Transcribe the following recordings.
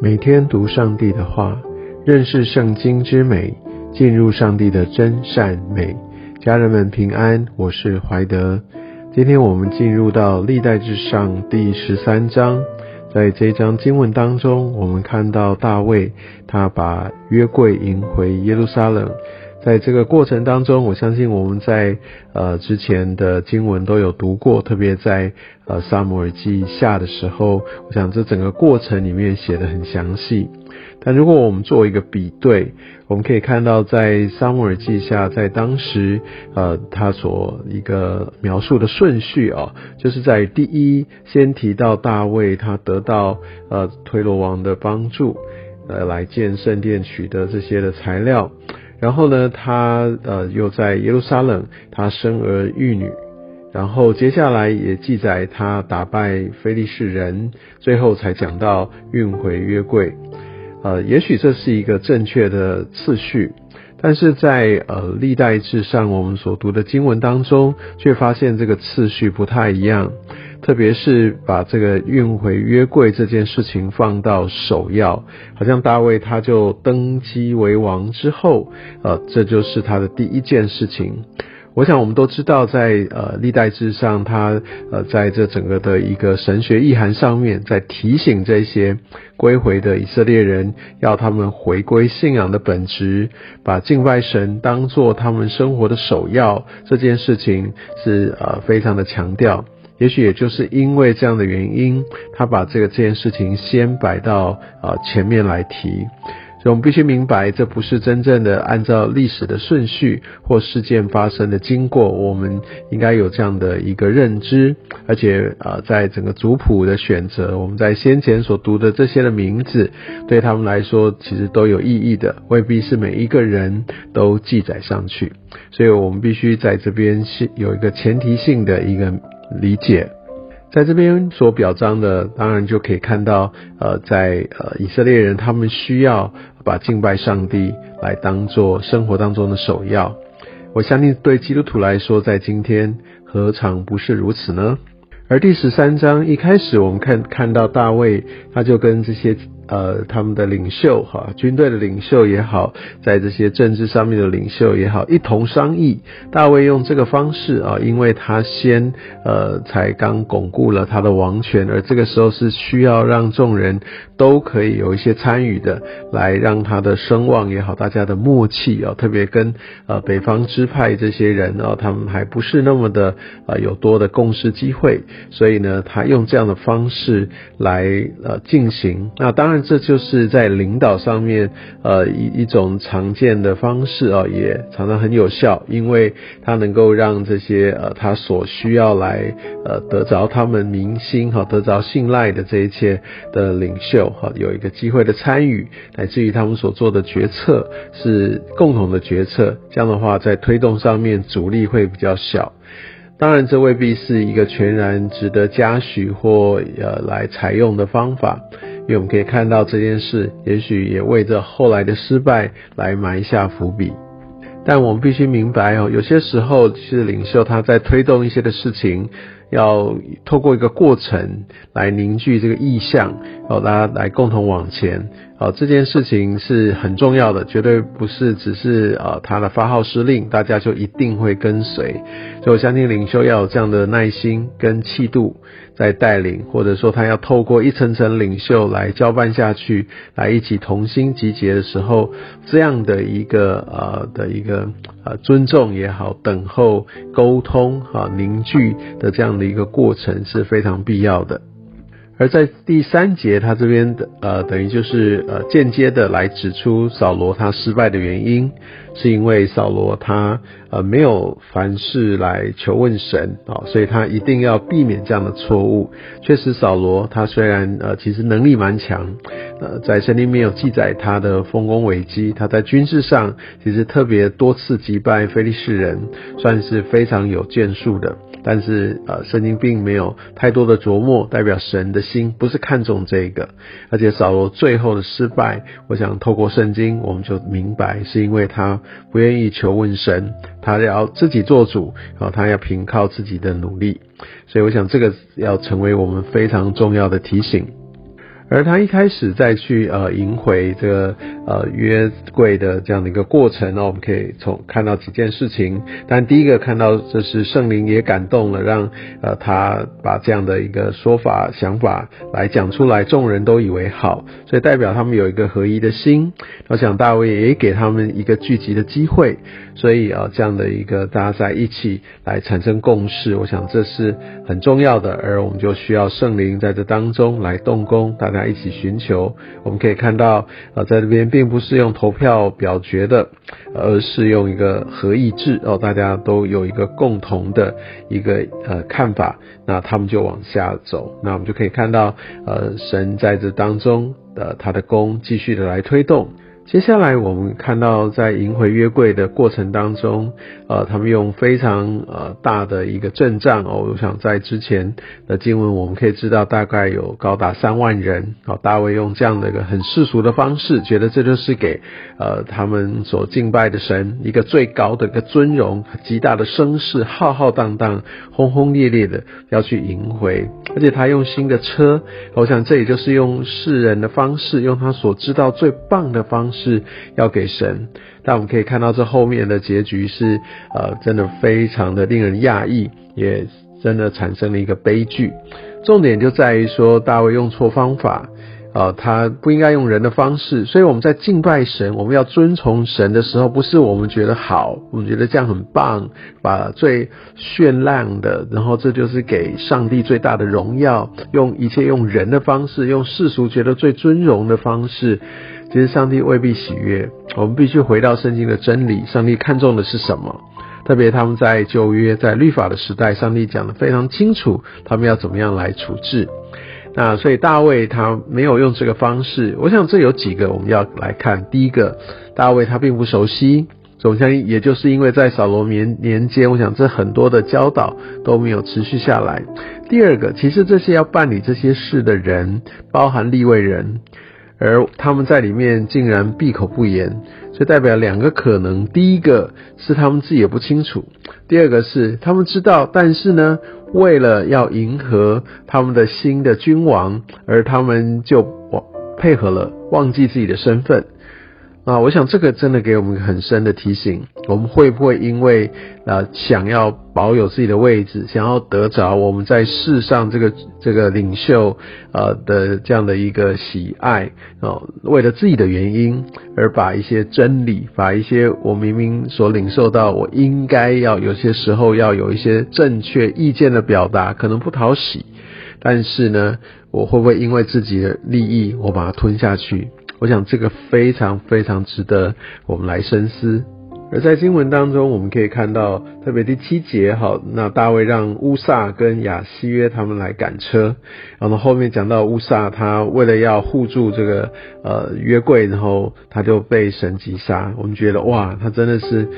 每天读上帝的话，认识圣经之美，进入上帝的真善美。家人们平安，我是怀德。今天我们进入到历代至上第十三章，在这章经文当中，我们看到大卫他把约柜迎回耶路撒冷。在这个过程当中，我相信我们在呃之前的经文都有读过，特别在呃撒母耳记下的时候，我想这整个过程里面写的很详细。但如果我们做一个比对，我们可以看到在撒母耳记下，在当时呃他所一个描述的顺序啊，就是在第一先提到大卫，他得到呃推罗王的帮助，呃来建圣殿取得这些的材料。然后呢，他呃又在耶路撒冷，他生儿育女，然后接下来也记载他打败非利士人，最后才讲到运回约柜。呃，也许这是一个正确的次序，但是在呃历代志上我们所读的经文当中，却发现这个次序不太一样。特别是把这个运回约柜这件事情放到首要，好像大卫他就登基为王之后，呃，这就是他的第一件事情。我想我们都知道，在呃历代志上，他呃在这整个的一个神学意涵上面，在提醒这些归回的以色列人，要他们回归信仰的本质，把敬拜神当做他们生活的首要，这件事情是呃非常的强调。也许也就是因为这样的原因，他把这个这件事情先摆到啊前面来提，所以我们必须明白，这不是真正的按照历史的顺序或事件发生的经过，我们应该有这样的一个认知，而且啊，在整个族谱的选择，我们在先前所读的这些的名字，对他们来说其实都有意义的，未必是每一个人都记载上去，所以我们必须在这边是有一个前提性的一个。理解，在这边所表彰的，当然就可以看到，呃，在呃以色列人他们需要把敬拜上帝来当做生活当中的首要。我相信对基督徒来说，在今天何尝不是如此呢？而第十三章一开始，我们看看到大卫，他就跟这些。呃，他们的领袖哈，军队的领袖也好，在这些政治上面的领袖也好，一同商议。大卫用这个方式啊，因为他先呃才刚巩固了他的王权，而这个时候是需要让众人都可以有一些参与的，来让他的声望也好，大家的默契啊，特别跟呃北方支派这些人啊，他们还不是那么的呃有多的共识机会，所以呢，他用这样的方式来呃进行。那当然。这就是在领导上面，呃，一一种常见的方式啊，也常常很有效，因为它能够让这些呃他所需要来呃得着他们民心哈，得着信赖的这一切的领袖哈，有一个机会的参与，乃至于他们所做的决策是共同的决策，这样的话在推动上面阻力会比较小。当然，这未必是一个全然值得嘉许或呃来采用的方法。因为我们可以看到这件事，也许也为着后来的失败来埋下伏笔。但我们必须明白哦，有些时候其实领袖他在推动一些的事情，要透过一个过程来凝聚这个意向，哦，大家来共同往前。哦，这件事情是很重要的，绝对不是只是啊他的发号施令，大家就一定会跟随。所以我相信领袖要有这样的耐心跟气度。在带领，或者说他要透过一层层领袖来交办下去，来一起同心集结的时候，这样的一个呃的一个呃尊重也好，等候沟通哈凝聚的这样的一个过程是非常必要的。而在第三节，他这边的呃，等于就是呃间接的来指出扫罗他失败的原因，是因为扫罗他呃没有凡事来求问神啊，所以他一定要避免这样的错误。确实，扫罗他虽然呃其实能力蛮强，呃在圣经没有记载他的丰功伟绩，他在军事上其实特别多次击败非利士人，算是非常有建树的。但是呃，圣经并没有太多的琢磨，代表神的心不是看重这个。而且扫罗最后的失败，我想透过圣经我们就明白，是因为他不愿意求问神，他要自己做主，然后他要凭靠自己的努力。所以我想这个要成为我们非常重要的提醒。而他一开始再去呃迎回这个呃约柜的这样的一个过程呢，我们可以从看到几件事情。但第一个看到这是圣灵也感动了，让呃他把这样的一个说法想法来讲出来，众人都以为好，所以代表他们有一个合一的心。我想大卫也给他们一个聚集的机会，所以啊这样的一个大家在一起来产生共识，我想这是很重要的。而我们就需要圣灵在这当中来动工，大家一起寻求。我们可以看到，呃，在这边并不是用投票表决的，而是用一个合意制哦，大家都有一个共同的一个呃看法，那他们就往下走。那我们就可以看到，呃，神在这当中的他的功继续的来推动。接下来我们看到，在迎回约柜的过程当中，呃，他们用非常呃大的一个阵仗哦，我想在之前的经文我们可以知道，大概有高达三万人哦。大卫用这样的一个很世俗的方式，觉得这就是给呃他们所敬拜的神一个最高的一个尊荣，极大的声势，浩浩荡荡、轰轰烈烈的要去迎回，而且他用新的车，我想这也就是用世人的方式，用他所知道最棒的方式。是要给神，但我们可以看到这后面的结局是，呃，真的非常的令人讶异，也真的产生了一个悲剧。重点就在于说，大卫用错方法，呃，他不应该用人的方式。所以我们在敬拜神，我们要遵从神的时候，不是我们觉得好，我们觉得这样很棒，把最绚烂的，然后这就是给上帝最大的荣耀，用一切用人的方式，用世俗觉得最尊荣的方式。其实上帝未必喜悦，我们必须回到圣经的真理。上帝看重的是什么？特别他们在旧约、在律法的时代，上帝讲的非常清楚，他们要怎么样来处置。那所以大卫他没有用这个方式。我想这有几个我们要来看。第一个，大卫他并不熟悉，总相信也就是因为在扫罗年年间，我想这很多的教导都没有持续下来。第二个，其实这些要办理这些事的人，包含立位人。而他们在里面竟然闭口不言，这代表两个可能：第一个是他们自己也不清楚；第二个是他们知道，但是呢，为了要迎合他们的新的君王，而他们就配合了，忘记自己的身份。啊，我想这个真的给我们很深的提醒：我们会不会因为呃想要保有自己的位置，想要得着我们在世上这个这个领袖呃的这样的一个喜爱哦，为了自己的原因而把一些真理，把一些我明明所领受到，我应该要有些时候要有一些正确意见的表达，可能不讨喜，但是呢，我会不会因为自己的利益，我把它吞下去？我想这个非常非常值得我们来深思。而在经文当中，我们可以看到，特别第七节，好，那大卫让乌萨跟亚西约他们来赶车，然后后面讲到乌萨他为了要护住这个呃约柜，然后他就被神击杀。我们觉得哇，他真的是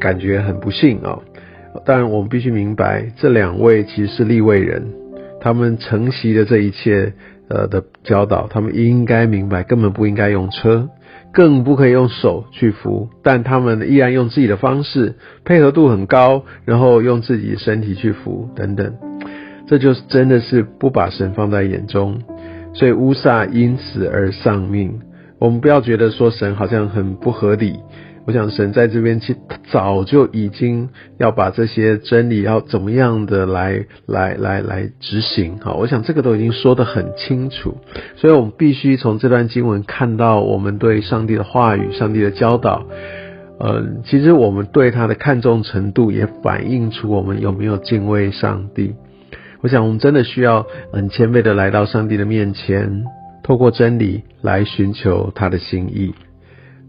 感觉很不幸啊。但我们必须明白，这两位其实是立位人，他们承袭的这一切。呃的教导，他们应该明白，根本不应该用车，更不可以用手去扶，但他们依然用自己的方式，配合度很高，然后用自己的身体去扶等等，这就是真的是不把神放在眼中，所以乌撒因此而丧命。我们不要觉得说神好像很不合理。我想神在这边其实早就已经要把这些真理要怎么样的来来来来执行好，我想这个都已经说得很清楚，所以我们必须从这段经文看到我们对上帝的话语、上帝的教导，呃，其实我们对他的看重程度也反映出我们有没有敬畏上帝。我想我们真的需要很谦卑的来到上帝的面前，透过真理来寻求他的心意。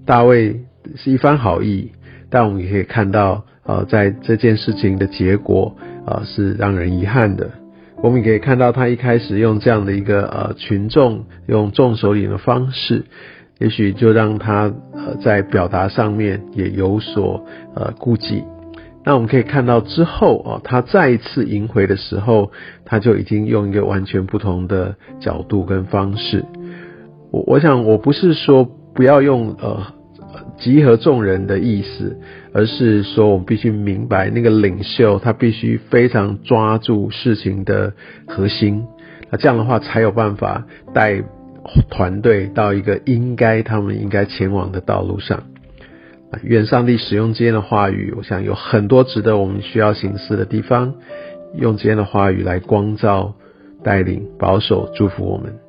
大卫。是一番好意，但我们也可以看到，呃，在这件事情的结果，啊，是让人遗憾的。我们也可以看到，他一开始用这样的一个呃群众用众首领的方式，也许就让他呃在表达上面也有所呃顾忌。那我们可以看到之后啊，他再一次迎回的时候，他就已经用一个完全不同的角度跟方式。我我想我不是说不要用呃。集合众人的意思，而是说我们必须明白，那个领袖他必须非常抓住事情的核心，那这样的话才有办法带团队到一个应该他们应该前往的道路上。愿上帝使用今天的话语，我想有很多值得我们需要行思的地方，用今天的话语来光照、带领、保守、祝福我们。